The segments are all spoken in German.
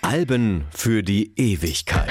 Alben für die Ewigkeit.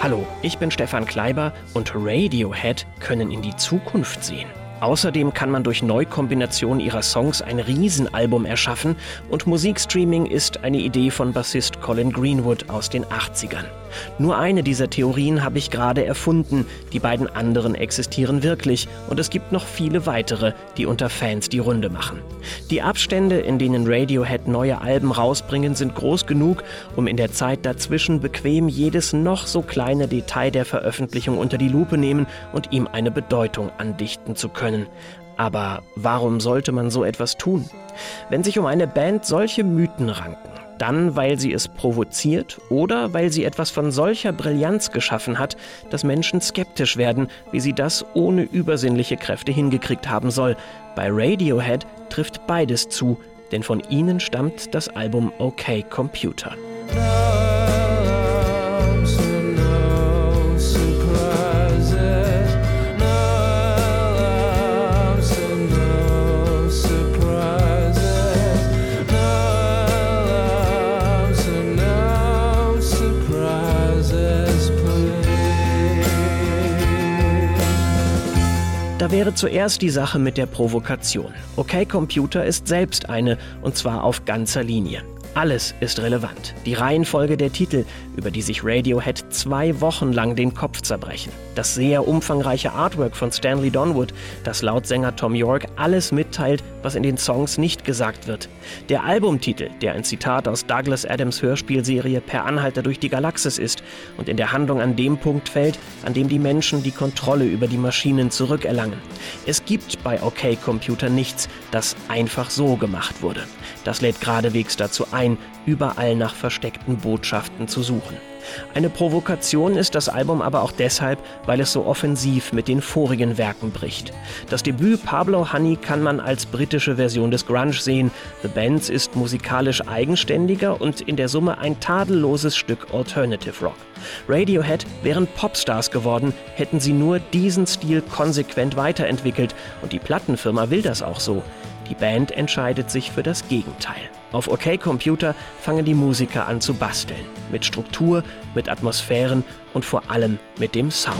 Hallo, ich bin Stefan Kleiber und Radiohead können in die Zukunft sehen. Außerdem kann man durch Neukombination ihrer Songs ein Riesenalbum erschaffen und Musikstreaming ist eine Idee von Bassist Colin Greenwood aus den 80ern. Nur eine dieser Theorien habe ich gerade erfunden, die beiden anderen existieren wirklich und es gibt noch viele weitere, die unter Fans die Runde machen. Die Abstände, in denen Radiohead neue Alben rausbringen, sind groß genug, um in der Zeit dazwischen bequem jedes noch so kleine Detail der Veröffentlichung unter die Lupe nehmen und ihm eine Bedeutung andichten zu können. Aber warum sollte man so etwas tun? Wenn sich um eine Band solche Mythen ranken, dann weil sie es provoziert oder weil sie etwas von solcher Brillanz geschaffen hat, dass Menschen skeptisch werden, wie sie das ohne übersinnliche Kräfte hingekriegt haben soll. Bei Radiohead trifft beides zu, denn von ihnen stammt das Album OK Computer. Da wäre zuerst die Sache mit der Provokation. Okay Computer ist selbst eine, und zwar auf ganzer Linie. Alles ist relevant. Die Reihenfolge der Titel, über die sich Radiohead zwei Wochen lang den Kopf zerbrechen. Das sehr umfangreiche Artwork von Stanley Donwood, das laut Sänger Tom York alles mitteilt, was in den Songs nicht gesagt wird. Der Albumtitel, der ein Zitat aus Douglas Adams Hörspielserie Per Anhalter durch die Galaxis ist und in der Handlung an dem Punkt fällt, an dem die Menschen die Kontrolle über die Maschinen zurückerlangen. Es gibt bei OK Computer nichts, das einfach so gemacht wurde. Das lädt geradewegs dazu ein, überall nach versteckten Botschaften zu suchen. Eine Provokation ist das Album aber auch deshalb, weil es so offensiv mit den vorigen Werken bricht. Das Debüt Pablo Honey kann man als britische Version des Grunge sehen. The Bands ist musikalisch eigenständiger und in der Summe ein tadelloses Stück Alternative Rock. Radiohead wären Popstars geworden, hätten sie nur diesen Stil konsequent weiterentwickelt und die Plattenfirma will das auch so. Die Band entscheidet sich für das Gegenteil. Auf OK Computer fangen die Musiker an zu basteln. Mit Struktur, mit Atmosphären und vor allem mit dem Sound.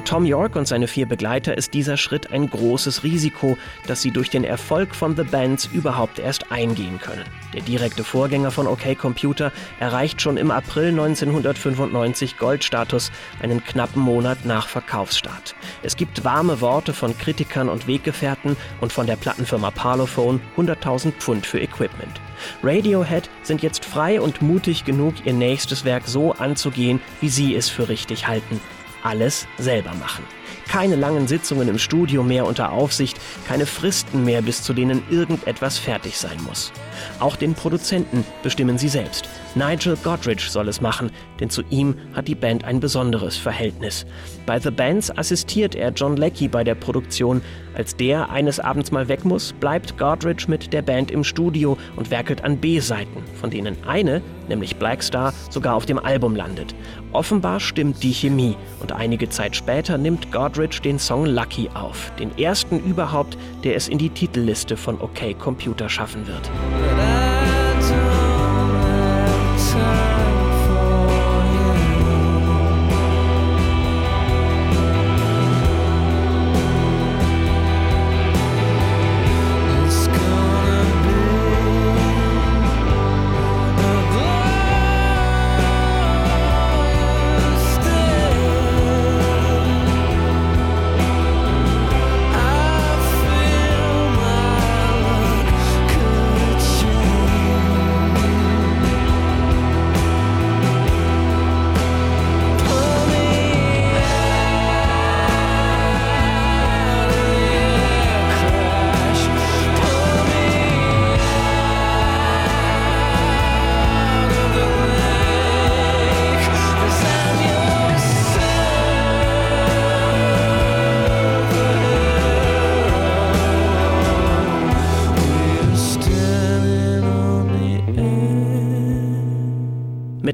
Für Tom York und seine vier Begleiter ist dieser Schritt ein großes Risiko, das sie durch den Erfolg von The Bands überhaupt erst eingehen können. Der direkte Vorgänger von OK Computer erreicht schon im April 1995 Goldstatus, einen knappen Monat nach Verkaufsstart. Es gibt warme Worte von Kritikern und Weggefährten und von der Plattenfirma Parlophone 100.000 Pfund für Equipment. Radiohead sind jetzt frei und mutig genug, ihr nächstes Werk so anzugehen, wie sie es für richtig halten alles selber machen. Keine langen Sitzungen im Studio mehr unter Aufsicht, keine Fristen mehr, bis zu denen irgendetwas fertig sein muss. Auch den Produzenten bestimmen sie selbst. Nigel Godrich soll es machen, denn zu ihm hat die Band ein besonderes Verhältnis. Bei The Bands assistiert er John Leckie bei der Produktion. Als der eines Abends mal weg muss, bleibt Godrich mit der Band im Studio und werkelt an B-Seiten, von denen eine, nämlich Blackstar, sogar auf dem Album landet. Offenbar stimmt die Chemie und einige Zeit später nimmt Godrich den Song Lucky auf, den ersten überhaupt, der es in die Titelliste von OK Computer schaffen wird.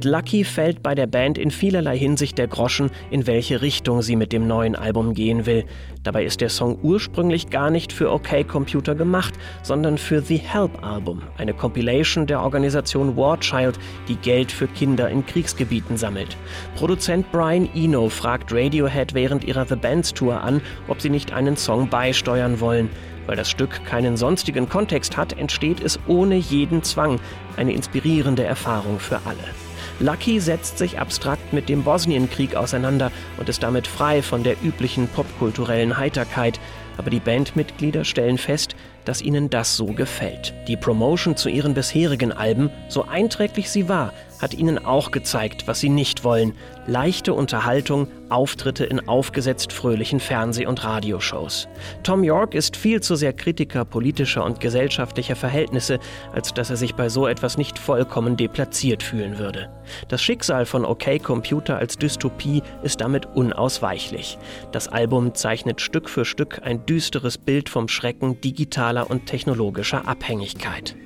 Lucky fällt bei der Band in vielerlei Hinsicht der Groschen, in welche Richtung sie mit dem neuen Album gehen will. Dabei ist der Song ursprünglich gar nicht für OK Computer gemacht, sondern für The Help Album, eine Compilation der Organisation War Child, die Geld für Kinder in Kriegsgebieten sammelt. Produzent Brian Eno fragt Radiohead während ihrer The Bands Tour an, ob sie nicht einen Song beisteuern wollen. Weil das Stück keinen sonstigen Kontext hat, entsteht es ohne jeden Zwang, eine inspirierende Erfahrung für alle. Lucky setzt sich abstrakt mit dem Bosnienkrieg auseinander und ist damit frei von der üblichen popkulturellen Heiterkeit, aber die Bandmitglieder stellen fest, dass ihnen das so gefällt. Die Promotion zu ihren bisherigen Alben, so einträglich sie war, hat ihnen auch gezeigt, was sie nicht wollen. Leichte Unterhaltung, Auftritte in aufgesetzt fröhlichen Fernseh- und Radioshows. Tom York ist viel zu sehr Kritiker politischer und gesellschaftlicher Verhältnisse, als dass er sich bei so etwas nicht vollkommen deplatziert fühlen würde. Das Schicksal von OK Computer als Dystopie ist damit unausweichlich. Das Album zeichnet Stück für Stück ein düsteres Bild vom Schrecken digitaler und technologischer Abhängigkeit.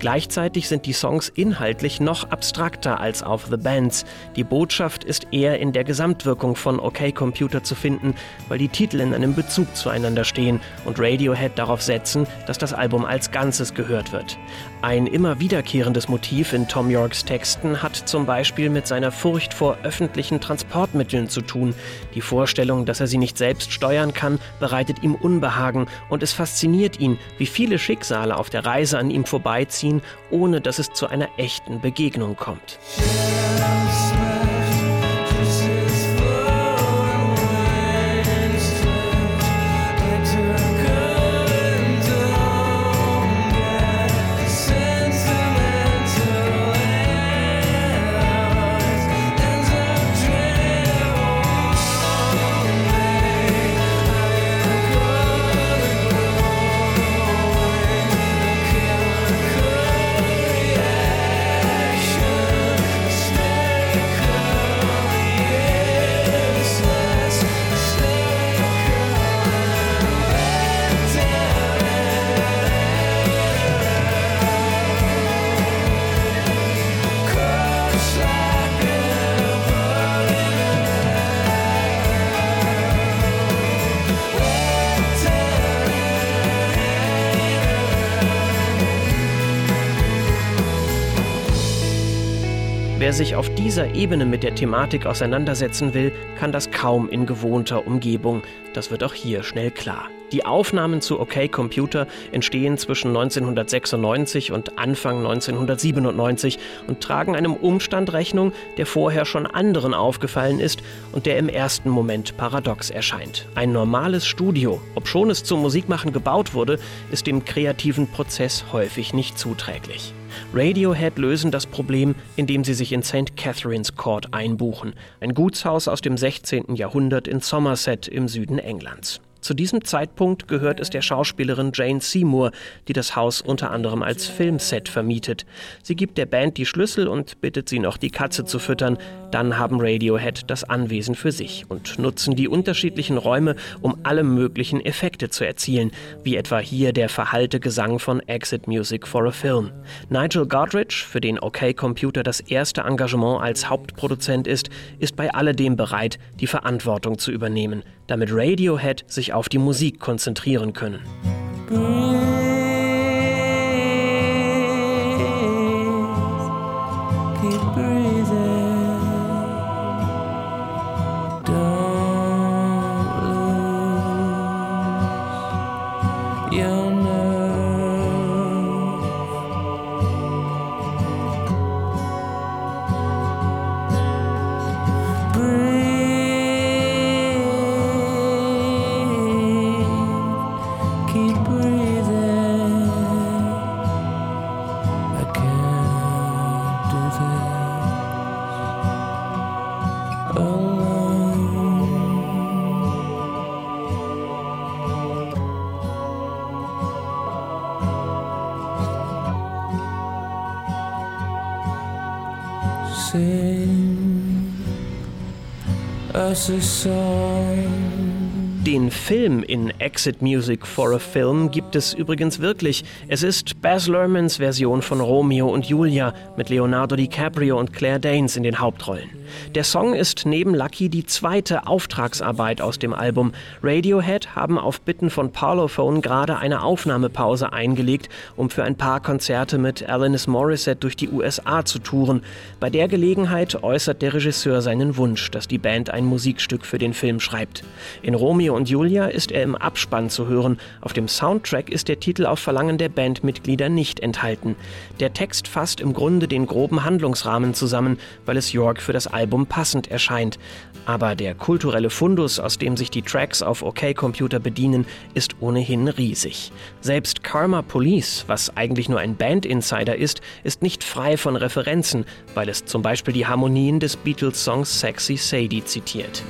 Gleichzeitig sind die Songs inhaltlich noch abstrakter als auf The Bands. Die Botschaft ist eher in der Gesamtwirkung von OK Computer zu finden, weil die Titel in einem Bezug zueinander stehen und Radiohead darauf setzen, dass das Album als Ganzes gehört wird. Ein immer wiederkehrendes Motiv in Tom Yorks Texten hat zum Beispiel mit seiner Furcht vor öffentlichen Transportmitteln zu tun. Die Vorstellung, dass er sie nicht selbst steuern kann, bereitet ihm Unbehagen und es fasziniert ihn, wie viele Schicksale auf der Reise an ihm vorbeiziehen ohne dass es zu einer echten Begegnung kommt. Wer sich auf dieser Ebene mit der Thematik auseinandersetzen will, kann das kaum in gewohnter Umgebung. Das wird auch hier schnell klar. Die Aufnahmen zu OK Computer entstehen zwischen 1996 und Anfang 1997 und tragen einem Umstand Rechnung, der vorher schon anderen aufgefallen ist und der im ersten Moment paradox erscheint. Ein normales Studio, obschon es zum Musikmachen gebaut wurde, ist dem kreativen Prozess häufig nicht zuträglich. Radiohead lösen das Problem, indem sie sich in St. Catherine's Court einbuchen, ein Gutshaus aus dem 16. Jahrhundert in Somerset im Süden Englands. Zu diesem Zeitpunkt gehört es der Schauspielerin Jane Seymour, die das Haus unter anderem als Filmset vermietet. Sie gibt der Band die Schlüssel und bittet sie noch, die Katze zu füttern. Dann haben Radiohead das Anwesen für sich und nutzen die unterschiedlichen Räume, um alle möglichen Effekte zu erzielen, wie etwa hier der verhallte Gesang von Exit Music for a Film. Nigel Godrich, für den OK Computer das erste Engagement als Hauptproduzent ist, ist bei alledem bereit, die Verantwortung zu übernehmen, damit Radiohead sich auf die Musik konzentrieren können. Den Film in Exit Music for a Film gibt es übrigens wirklich. Es ist Baz Luhrmanns Version von Romeo und Julia mit Leonardo DiCaprio und Claire Danes in den Hauptrollen. Der Song ist neben Lucky die zweite Auftragsarbeit aus dem Album. Radiohead haben auf Bitten von Parlophone gerade eine Aufnahmepause eingelegt, um für ein paar Konzerte mit Alanis Morissette durch die USA zu touren. Bei der Gelegenheit äußert der Regisseur seinen Wunsch, dass die Band ein Musikstück für den Film schreibt. In Romeo und Julia ist er im Abspann zu hören. Auf dem Soundtrack ist der Titel auf Verlangen der Bandmitglieder nicht enthalten. Der Text fasst im Grunde den groben Handlungsrahmen zusammen, weil es York für das Album Album passend erscheint. Aber der kulturelle Fundus, aus dem sich die Tracks auf OK Computer bedienen, ist ohnehin riesig. Selbst Karma Police, was eigentlich nur ein Band-Insider ist, ist nicht frei von Referenzen, weil es zum Beispiel die Harmonien des Beatles-Songs Sexy Sadie zitiert.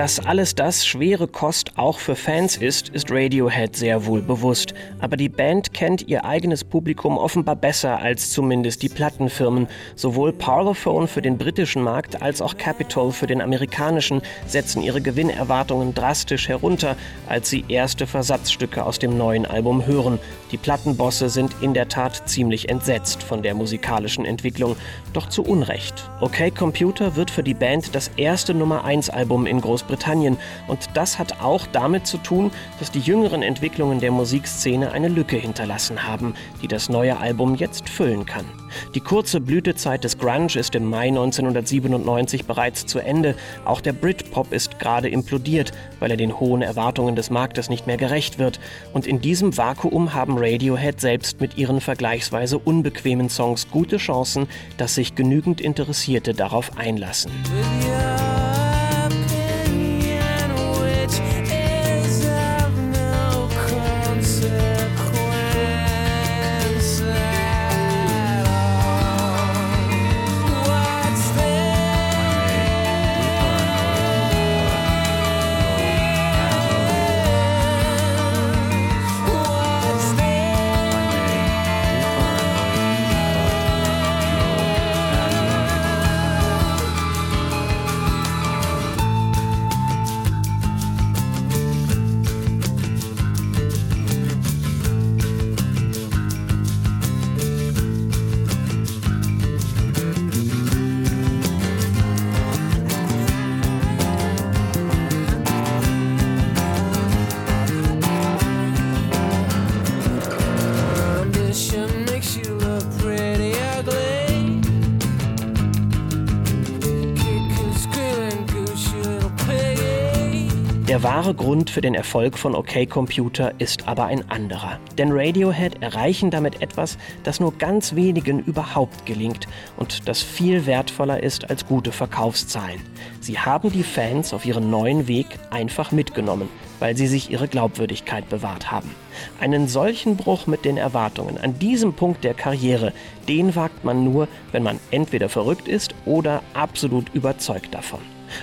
Dass alles das schwere Kost auch für Fans ist, ist Radiohead sehr wohl bewusst. Aber die Band kennt ihr eigenes Publikum offenbar besser als zumindest die Plattenfirmen. Sowohl Parlophone für den britischen Markt als auch Capitol für den amerikanischen setzen ihre Gewinnerwartungen drastisch herunter, als sie erste Versatzstücke aus dem neuen Album hören. Die Plattenbosse sind in der Tat ziemlich entsetzt von der musikalischen Entwicklung, doch zu Unrecht. OK Computer wird für die Band das erste Nummer 1 Album in Großbritannien Großbritannien. Und das hat auch damit zu tun, dass die jüngeren Entwicklungen der Musikszene eine Lücke hinterlassen haben, die das neue Album jetzt füllen kann. Die kurze Blütezeit des Grunge ist im Mai 1997 bereits zu Ende. Auch der Britpop ist gerade implodiert, weil er den hohen Erwartungen des Marktes nicht mehr gerecht wird. Und in diesem Vakuum haben Radiohead selbst mit ihren vergleichsweise unbequemen Songs gute Chancen, dass sich genügend Interessierte darauf einlassen. Yeah. Der wahre Grund für den Erfolg von OK Computer ist aber ein anderer. Denn Radiohead erreichen damit etwas, das nur ganz wenigen überhaupt gelingt und das viel wertvoller ist als gute Verkaufszahlen. Sie haben die Fans auf ihren neuen Weg einfach mitgenommen, weil sie sich ihre Glaubwürdigkeit bewahrt haben. Einen solchen Bruch mit den Erwartungen an diesem Punkt der Karriere, den wagt man nur, wenn man entweder verrückt ist oder absolut überzeugt davon.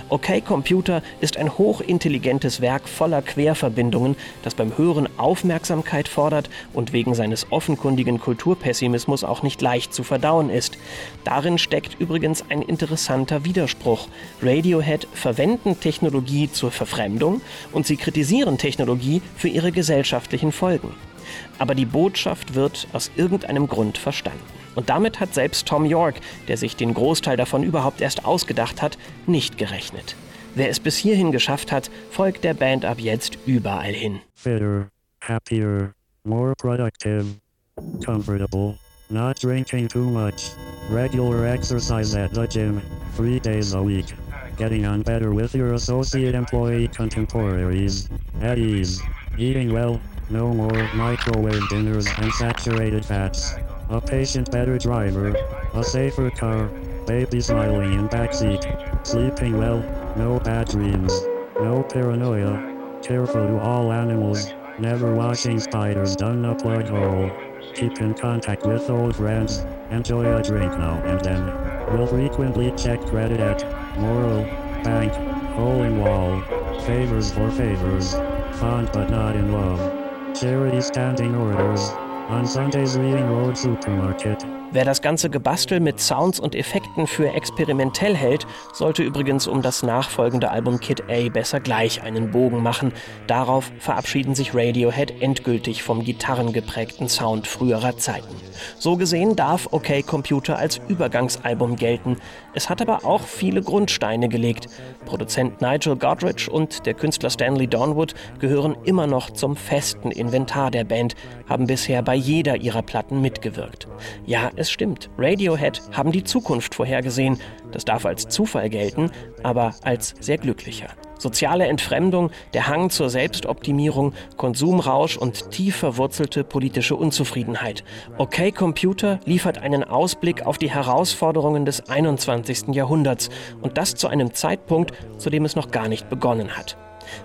OK Computer ist ein hochintelligentes Werk voller Querverbindungen, das beim Hören Aufmerksamkeit fordert und wegen seines offenkundigen Kulturpessimismus auch nicht leicht zu verdauen ist. Darin steckt übrigens ein interessanter Widerspruch. Radiohead verwenden Technologie zur Verfremdung und sie kritisieren Technologie für ihre gesellschaftlichen Folgen. Aber die Botschaft wird aus irgendeinem Grund verstanden. Und damit hat selbst Tom York, der sich den Großteil davon überhaupt erst ausgedacht hat, nicht gerechnet. Wer es bis hierhin geschafft hat, folgt der Band ab jetzt überall hin. Fitter, happier, more productive, comfortable, not drinking too much, regular exercise at the gym, three days a week, getting on better with your associate employee contemporaries, at ease, eating well, no more microwave dinners and saturated fats. A patient better driver, a safer car, baby smiling in backseat, sleeping well, no bad dreams, no paranoia, careful to all animals, never washing spiders down a plug hole, keep in contact with old friends, enjoy a drink now and then, will frequently check credit at moral, bank, hole in wall, favors for favors, fond but not in love, charity standing orders, On Sundays reading Road Supermarket. Wer das ganze Gebastel mit Sounds und Effekten für experimentell hält, sollte übrigens um das nachfolgende Album Kid A besser gleich einen Bogen machen. Darauf verabschieden sich Radiohead endgültig vom gitarrengeprägten Sound früherer Zeiten. So gesehen darf OK Computer als Übergangsalbum gelten. Es hat aber auch viele Grundsteine gelegt. Produzent Nigel Godrich und der Künstler Stanley Donwood gehören immer noch zum festen Inventar der Band, haben bisher bei jeder ihrer Platten mitgewirkt. Ja, es stimmt, Radiohead haben die Zukunft vorhergesehen. Das darf als Zufall gelten, aber als sehr glücklicher. Soziale Entfremdung, der Hang zur Selbstoptimierung, Konsumrausch und tief verwurzelte politische Unzufriedenheit. OK Computer liefert einen Ausblick auf die Herausforderungen des 21. Jahrhunderts und das zu einem Zeitpunkt, zu dem es noch gar nicht begonnen hat.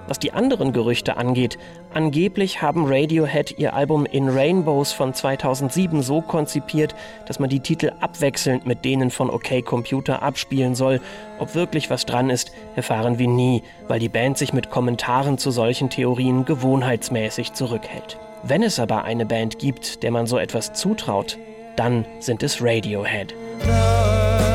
Was die anderen Gerüchte angeht, angeblich haben Radiohead ihr Album In Rainbows von 2007 so konzipiert, dass man die Titel abwechselnd mit denen von OK Computer abspielen soll. Ob wirklich was dran ist, erfahren wir nie, weil die Band sich mit Kommentaren zu solchen Theorien gewohnheitsmäßig zurückhält. Wenn es aber eine Band gibt, der man so etwas zutraut, dann sind es Radiohead. No.